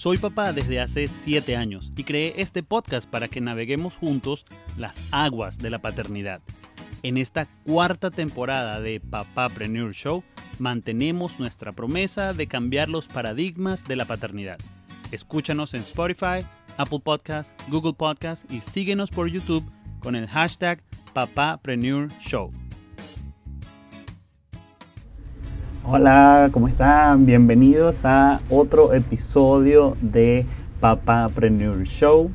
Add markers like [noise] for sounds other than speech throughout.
Soy papá desde hace 7 años y creé este podcast para que naveguemos juntos las aguas de la paternidad. En esta cuarta temporada de Preneur Show mantenemos nuestra promesa de cambiar los paradigmas de la paternidad. Escúchanos en Spotify, Apple Podcasts, Google Podcasts y síguenos por YouTube con el hashtag Papapreneur Show. Hola, ¿cómo están? Bienvenidos a otro episodio de Papapreneur Show.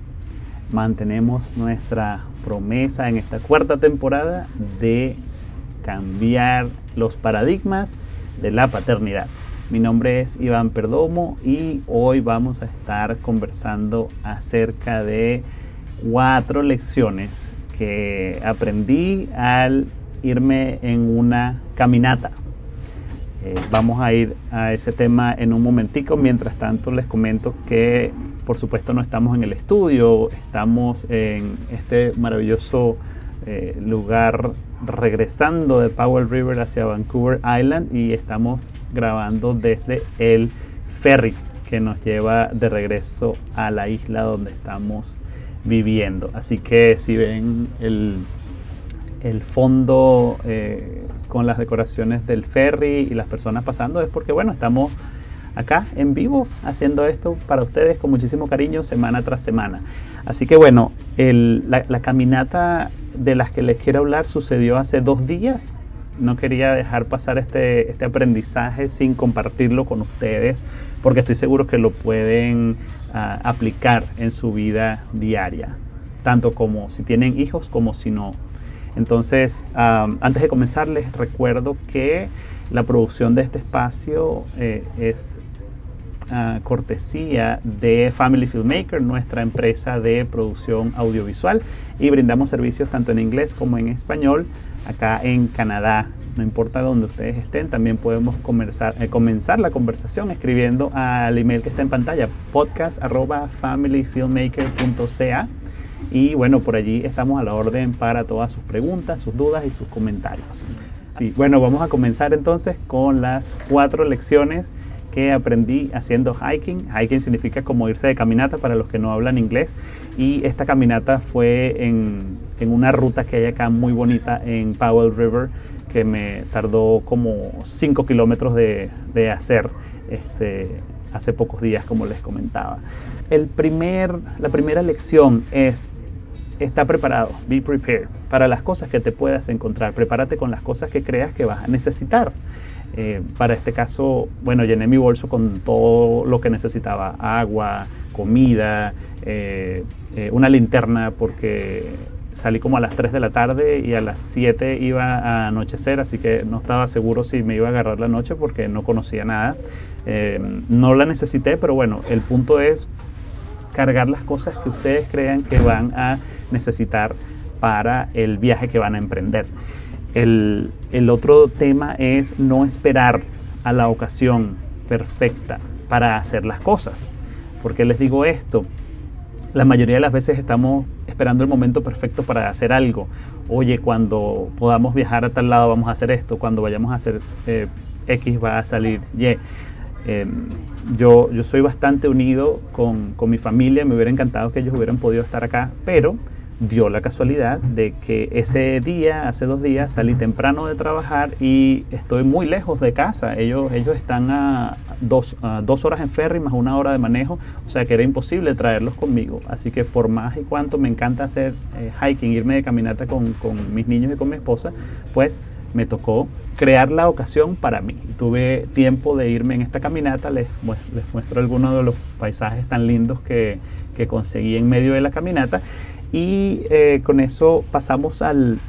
Mantenemos nuestra promesa en esta cuarta temporada de cambiar los paradigmas de la paternidad. Mi nombre es Iván Perdomo y hoy vamos a estar conversando acerca de cuatro lecciones que aprendí al irme en una caminata. Eh, vamos a ir a ese tema en un momentico. Mientras tanto les comento que por supuesto no estamos en el estudio, estamos en este maravilloso eh, lugar regresando de Powell River hacia Vancouver Island y estamos grabando desde el ferry que nos lleva de regreso a la isla donde estamos viviendo. Así que si ven el, el fondo eh, con las decoraciones del ferry y las personas pasando es porque bueno, estamos acá en vivo haciendo esto para ustedes con muchísimo cariño semana tras semana. Así que bueno, la, la, caminata de las que les quiero hablar sucedió hace dos días no quería dejar pasar este, este aprendizaje sin compartirlo con ustedes, porque estoy seguro que lo pueden ah, aplicar en su vida diaria, tanto como si tienen hijos como si no. Entonces, antes de comenzar, les recuerdo que la producción de este espacio eh, es ah, cortesía de Family Filmmaker, nuestra empresa de producción audiovisual, y brindamos servicios tanto en inglés como en español acá en Canadá. No importa dónde ustedes estén, también podemos eh, comenzar la conversación escribiendo al email que está en pantalla, podcast.familyfilmmaker.ca. Y bueno, por allí estamos a la orden para todas sus preguntas, sus dudas y sus comentarios. Sí, bueno, vamos a comenzar entonces con las cuatro lecciones que aprendí haciendo hiking. Hiking significa como irse de caminata para los que no hablan inglés. Y esta caminata fue en, en una ruta que hay acá muy bonita en Powell River que me tardó como 5 kilómetros de, de, hacer este, hace pocos días, como les comentaba. El primer, la primera lección es, está preparado, be prepared, para las cosas que te puedas encontrar. Prepárate con las cosas que creas que vas a necesitar. Eh, para este caso, bueno, llené mi bolso con todo lo que necesitaba, agua, comida, eh, eh, una linterna porque salí como a las 3 de la tarde y a las 7 iba a anochecer, así que no estaba seguro si me iba a agarrar la noche porque no conocía nada. no la necesité, pero bueno, el punto es cargar las cosas que ustedes crean que van a necesitar para el viaje que van a emprender. El, otro tema es no esperar a la ocasión perfecta para hacer las cosas. ¿Por qué les digo esto? La mayoría de las veces estamos esperando el momento perfecto para hacer algo. Oye, cuando podamos viajar a tal lado vamos a hacer esto, cuando vayamos a hacer eh, X va a salir Y. Em, yo, yo soy bastante unido con, con mi familia, me hubiera encantado que ellos hubieran podido estar acá, pero dio la casualidad de que ese día, hace dos días, salí temprano de trabajar y estoy muy lejos de casa. Ellos, ellos están a dos, horas en ferry más una hora de manejo, o sea que era imposible traerlos conmigo. Así que por más y cuanto me encanta hacer eh, hiking, irme de caminata con, con mis niños y con mi esposa, pues me tocó crear la ocasión para mí. Tuve tiempo de irme en esta caminata, les, les muestro algunos de los paisajes tan lindos que, que conseguí en medio de la caminata y eh, con eso pasamos al,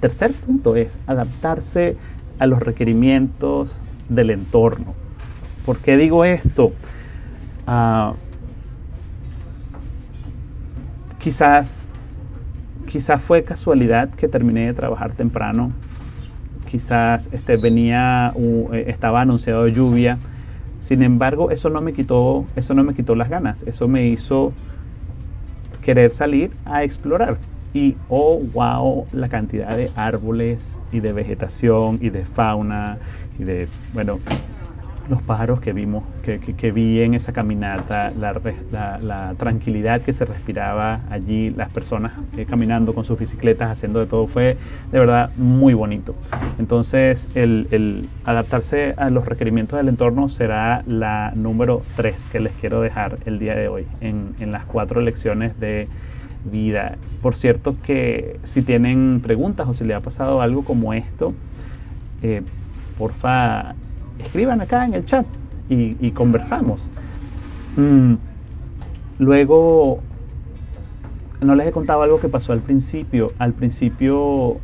tercer punto, es adaptarse a los requerimientos del entorno. ¿Por qué digo esto? Ah, quizás, quizás fue casualidad que terminé de trabajar temprano. Quizás este, venía, eh, estaba anunciado lluvia. Sin embargo, eso no me quitó, eso no me quitó las ganas. Eso me hizo querer salir a explorar. Y oh, wow, la cantidad de árboles y de vegetación y de fauna y de, bueno, los pájaros que vimos, que, que, vi en esa caminata, la, la, tranquilidad que se respiraba allí, las personas eh, caminando con sus bicicletas, haciendo de todo, fue de verdad muy bonito. Entonces, el, el adaptarse a los requerimientos del entorno será la número 3 que les quiero dejar el día de hoy en, en las cuatro lecciones de vida. Por cierto que si tienen preguntas o si les ha pasado algo como esto, eh, porfa escriban acá en el chat y, conversamos. Mm, luego, no les he contado algo que pasó al principio. Al principio,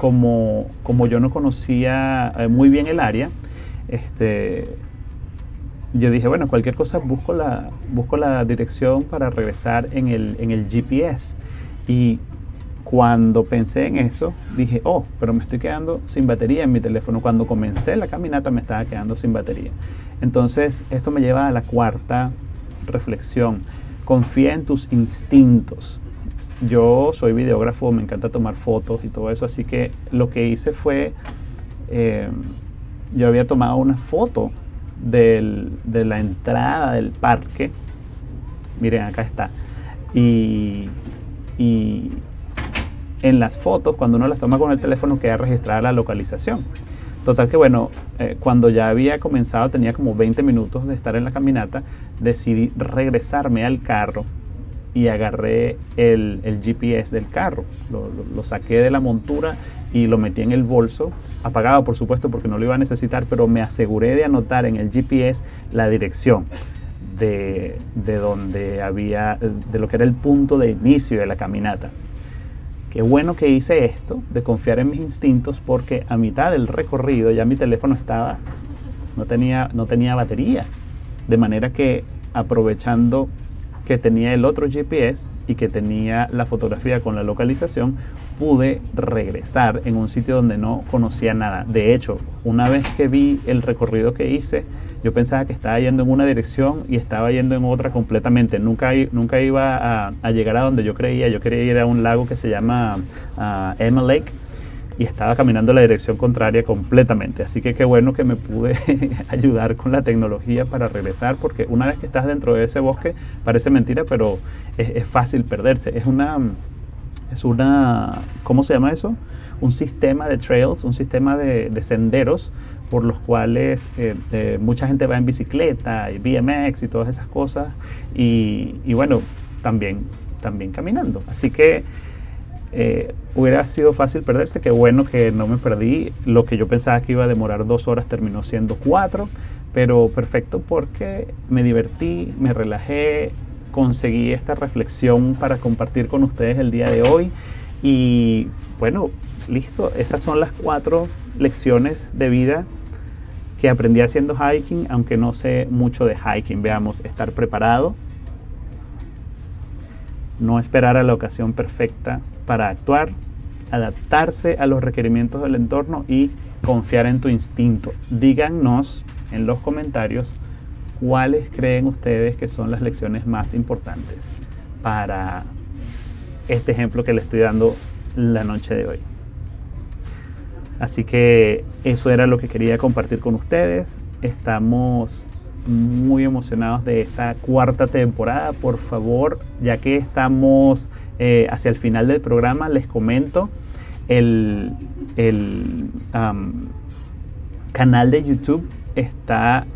como, como yo no conocía eh, muy bien el área, este, yo dije, bueno, cualquier cosa busco la, busco la dirección para regresar en el, en el GPS. Y cuando pensé en eso, dije, oh, pero me estoy quedando sin batería en mi teléfono. Cuando comencé la caminata me estaba quedando sin batería. Entonces, esto me lleva a la cuarta reflexión. Confía en tus instintos. Yo soy videógrafo, me encanta tomar fotos y todo eso, así que lo que hice fue, eh, yo había tomado una foto de la entrada del parque. Miren, acá está. Y, y en las fotos, cuando uno las toma con el teléfono, queda registrada la localización. Total que bueno, eh, cuando ya había comenzado, tenía como 20 minutos de estar en la caminata, decidí regresarme al carro y agarré el, GPS del carro. Lo, saqué de la montura y lo metí en el bolso, apagado por supuesto porque no lo iba a necesitar, pero me aseguré de anotar en el GPS la dirección de donde había, de lo que era el punto de inicio de la caminata. Qué bueno que hice esto, de confiar en mis instintos, porque a mitad del recorrido ya mi teléfono estaba, no tenía, no tenía batería. De manera que aprovechando que tenía el otro GPS y que tenía la fotografía con la localización, pude regresar en un sitio donde no conocía nada. De hecho, una vez que vi el recorrido que hice, yo pensaba que estaba yendo en una dirección y estaba yendo en otra completamente. Nunca, nunca iba a, llegar a donde yo creía. Yo quería ir a un lago que se llama uh, Emma Lake y estaba caminando en la dirección contraria completamente. Así que qué bueno que me pude [laughs] ayudar con la tecnología para regresar, porque una vez que estás dentro de ese bosque, parece mentira, pero es, fácil perderse. Es una, es una, ¿cómo se llama eso? Un sistema de trails, un sistema de, de senderos por los cuales eh, eh, mucha gente va en bicicleta y BMX y todas esas cosas y, bueno, también, también caminando. Así que eh, hubiera sido fácil perderse, qué bueno que no me perdí, lo que yo pensaba que iba a demorar dos horas terminó siendo cuatro, pero perfecto porque me divertí, me relajé, conseguí esta reflexión para compartir con ustedes el día de hoy. Y bueno, listo, esas son las cuatro lecciones de vida que aprendí haciendo hiking, aunque no sé mucho de hiking. Veamos, estar preparado, no esperar a la ocasión perfecta para actuar, adaptarse a los requerimientos del entorno y confiar en tu instinto. Díganos en los comentarios cuáles creen ustedes que son las lecciones más importantes para este ejemplo que le estoy dando la noche de hoy. Así que eso era lo que quería compartir con ustedes. Estamos muy emocionados de esta cuarta temporada. Por favor, ya que estamos eh, hacia el final del programa, les comento el, canal de YouTube está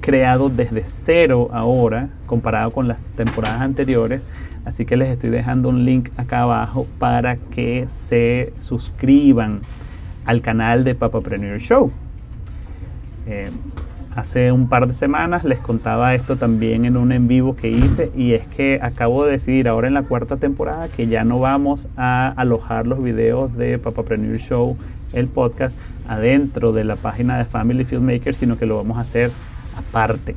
creado desde cero ahora comparado con las temporadas anteriores. Así que les estoy dejando un link acá abajo para que se suscriban al canal de Papapreneur Show. Eh, hace un par de semanas les contaba esto también en un en vivo que hice y es que acabo de decidir ahora en la cuarta temporada que ya no vamos a alojar los videos de Papapreneur Show, el podcast, adentro de la página de Family Filmmaker, sino que lo vamos a hacer aparte.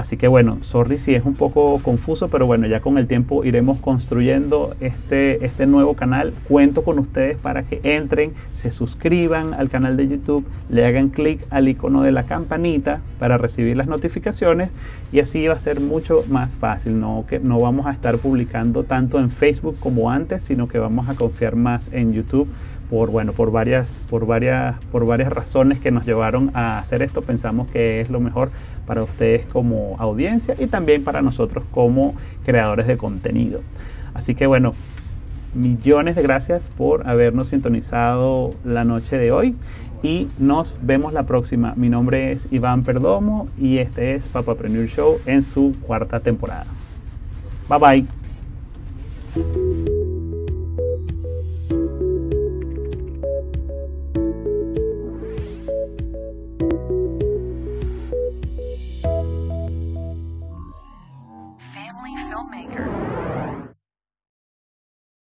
Así que bueno, sorry si es un poco confuso, pero bueno, ya con el tiempo iremos construyendo este, este nuevo canal. Cuento con ustedes para que entren, se suscriban al canal de YouTube, le hagan clic al icono de la campanita para recibir las notificaciones y así va a ser mucho más fácil. No, que no vamos a estar publicando tanto en Facebook como antes, sino que vamos a confiar más en YouTube por, bueno, por, varias, por, varias, por varias razones que nos llevaron a hacer esto, pensamos que es lo mejor para ustedes como audiencia y también para nosotros como creadores de contenido. Así que bueno, millones de gracias por habernos sintonizado la noche de hoy y nos vemos la próxima. Mi nombre es Iván Perdomo y este es Papapreneur Show en su cuarta temporada. Bye bye.